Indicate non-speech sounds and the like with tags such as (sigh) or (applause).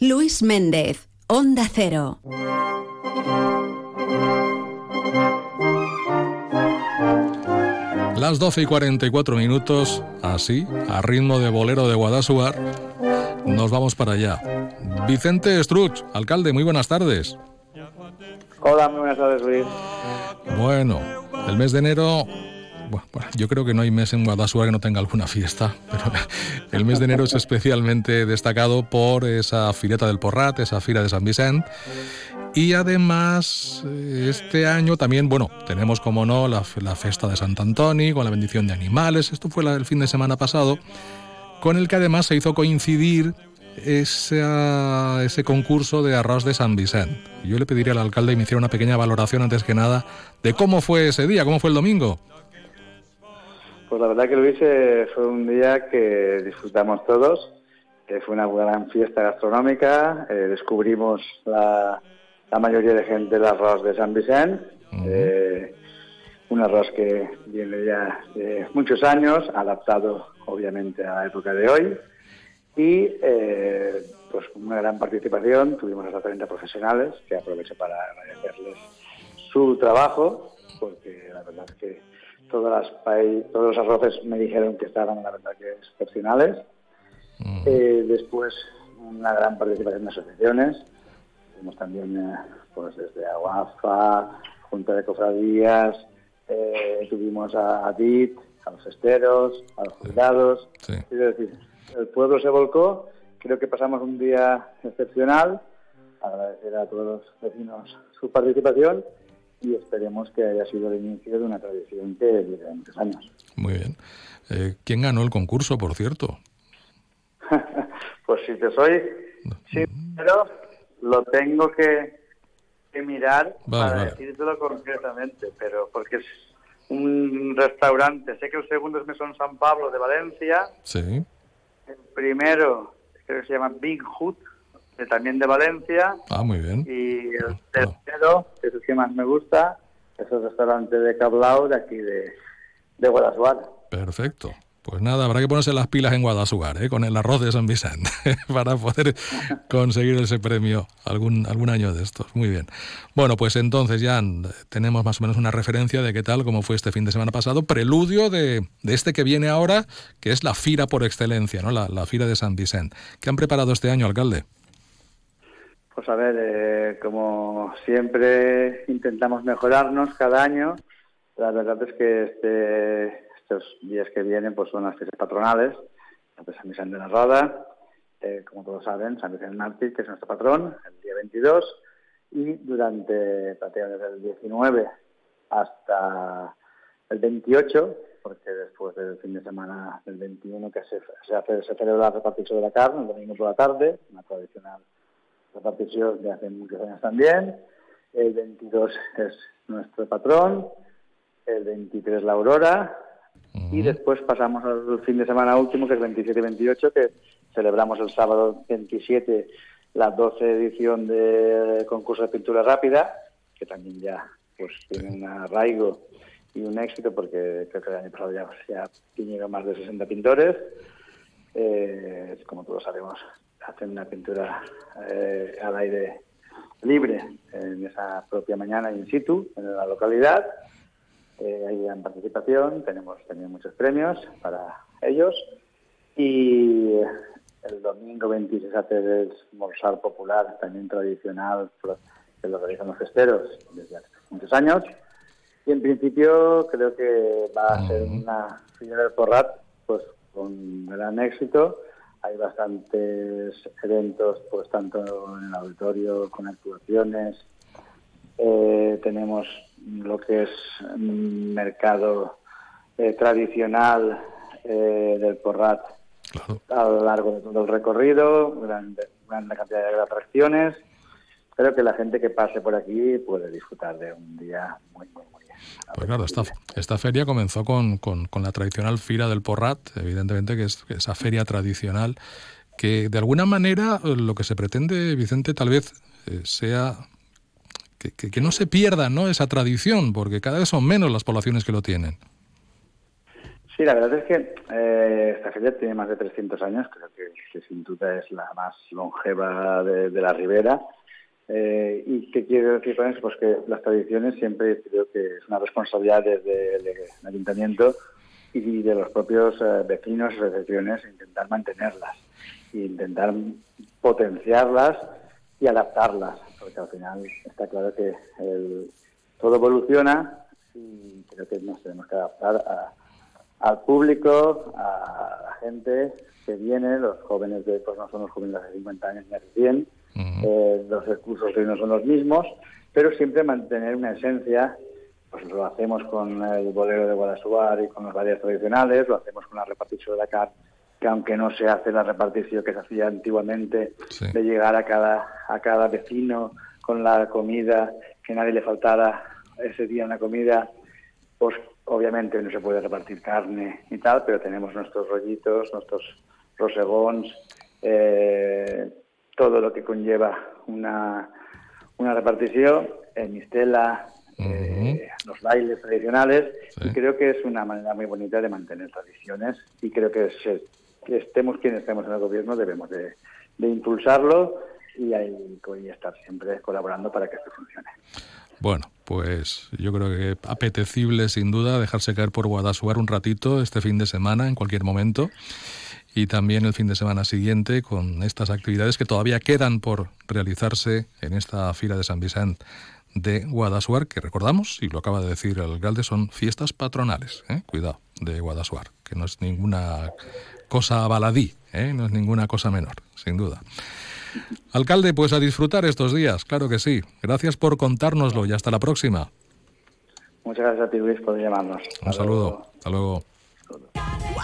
Luis Méndez, Onda Cero. Las 12 y 44 minutos, así, a ritmo de bolero de Guadasuar, nos vamos para allá. Vicente Struch, alcalde, muy buenas tardes. Hola, muy buenas tardes, Luis. Bueno, el mes de enero bueno, yo creo que no hay mes en Guadalajara que no tenga alguna fiesta, pero (laughs) el mes de enero es especialmente destacado por esa fileta del Porrat, esa fila de San Vicente. Y además, este año también, bueno, tenemos como no la, la festa de Sant Antoni con la bendición de animales. Esto fue el fin de semana pasado, con el que además se hizo coincidir ese, ese concurso de arroz de San Vicente. Yo le pediría al alcalde que me hiciera una pequeña valoración antes que nada de cómo fue ese día, cómo fue el domingo. Pues la verdad que Luis eh, fue un día que disfrutamos todos, que fue una gran fiesta gastronómica, eh, descubrimos la, mayoría de gente el arroz de San Vicente, eh, un arroz que viene ya de muchos años, adaptado obviamente a la época de hoy, y pues con una gran participación, tuvimos hasta 30 profesionales, que aprovecho para agradecerles su trabajo, porque la verdad es que todas las todos los arroces me dijeron que estaban, la verdad, que excepcionales. Eh, después, una gran participación de asociaciones. Tuvimos también, eh, pues desde Aguafa, Junta de Cofradías, eh, tuvimos a DIT, a los esteros, a los jubilados. Es decir, el pueblo se volcó. Creo que pasamos un día excepcional. Agradecer a todos los vecinos su participación y esperemos que haya sido el inicio de una tradición que dure muchos años. Muy bien. Eh, ¿Quién ganó el concurso, por cierto? (laughs) pues si te soy sí, pero lo tengo que, mirar para decírtelo concretamente, pero porque es un restaurante. Sé que el segundo es Mesón San Pablo de Valencia. Sí. El primero creo que se llama Big Hood también de Valencia. Ah, muy bien. Y el tercero, que es el que más me gusta, es el restaurante de Cablao de aquí de, de Guadalajara. Perfecto. Pues nada, habrá que ponerse las pilas en Guadalajara, ¿eh? con el arroz de San Vicente, (laughs) para poder conseguir ese premio algún, algún año de estos. Muy bien. Bueno, pues entonces ya tenemos más o menos una referencia de qué tal, cómo fue este fin de semana pasado, preludio de, de este que viene ahora, que es la Fira por excelencia, ¿no? la, la Fira de San Vicente. ¿Qué han preparado este año, alcalde? Pues a ver, eh, como siempre intentamos mejorarnos cada año, la verdad es que este, estos días que vienen pues son las fiestas patronales, de San Vicente de la Roda, eh, como todos saben, San Vicente Mártir, que es nuestro patrón, el día 22, y durante prácticamente desde el 19 hasta el 28, porque después del fin de semana del 21 que se, se, hace, se celebra la repartición de la carne, el domingo por la tarde, una tradicional repartición de hace muchos años también. El 22 es nuestro patrón, el 23 la Aurora, y después pasamos al fin de semana último, que es 27 y 28, que celebramos el sábado 27 la 12 edición de concurso de pintura rápida, que también ya pues tiene un arraigo y un éxito, porque creo que el año pasado ya, ya vinieron más de 60 pintores. Eh, como todos sabemos, hacen una pintura eh, al aire libre en esa propia mañana in situ, en la localidad. Eh, hay gran participación, tenemos también muchos premios para ellos. Y el domingo 26 se hace el morsar popular, también tradicional, que lo realizan los festeros desde hace muchos años. Y en principio creo que va a ser una final del porrat pues, con gran éxito hay bastantes eventos, pues tanto en el auditorio, con actuaciones. Eh, tenemos lo que es mercado eh, tradicional eh, del Porrat a lo largo de todo el recorrido, gran, gran cantidad de atracciones. Creo que la gente que pase por aquí puede disfrutar de un día muy, muy, muy pues claro, esta, esta feria comenzó con, con, la tradicional Fira del Porrat, evidentemente que es esa feria tradicional, que de alguna manera lo que se pretende, Vicente, tal vez eh, sea que, que, no se pierda ¿no? esa tradición, porque cada vez son menos las poblaciones que lo tienen. Sí, la verdad es que eh, esta feria tiene más de 300 años, creo que, sin duda es la más longeva de, la ribera. Eh, ¿Y qué quiero decir con eso? Pues que las tradiciones siempre creo que es una responsabilidad desde el, ayuntamiento y de los propios eh, vecinos y asociaciones intentar mantenerlas e intentar potenciarlas y adaptarlas, porque al final está claro que todo evoluciona y creo que nos tenemos que adaptar a al público, a la gente que viene, los jóvenes de, pues no son los jóvenes de 50 años ni de 100, eh, los recursos de hoy no son los mismos, pero siempre mantener una esencia, pues lo hacemos con el bolero de Guadalajara y con los varias tradicionales, lo hacemos con la repartición de la carne, que aunque no se hace la repartición que se hacía antiguamente, de llegar a cada, a cada vecino con la comida, que nadie le faltara ese día una comida, pues Obviamente no se puede repartir carne y tal, pero tenemos nuestros rollitos, nuestros rosegons, eh, todo lo que conlleva una, una repartición, el mistela, eh, los bailes tradicionales, y creo que es una manera muy bonita de mantener tradiciones y creo que, estemos quienes estemos en el gobierno debemos de, impulsarlo y, ahí, y estar siempre colaborando para que esto funcione. Bueno, pues yo creo que apetecible sin duda dejarse caer por Guadasuar un ratito este fin de semana, en cualquier momento, y también el fin de semana siguiente con estas actividades que todavía quedan por realizarse en esta fila de San Vicente de Guadasuar, que recordamos, y lo acaba de decir el alcalde, son fiestas patronales, ¿eh? cuidado, de Guadasuar, que no es ninguna cosa baladí, ¿eh? no es ninguna cosa menor, sin duda. Alcalde, pues a disfrutar estos días, claro que sí. Gracias por contárnoslo y hasta la próxima. Muchas gracias a ti, Luis, por llamarnos. Un saludo. Hasta luego.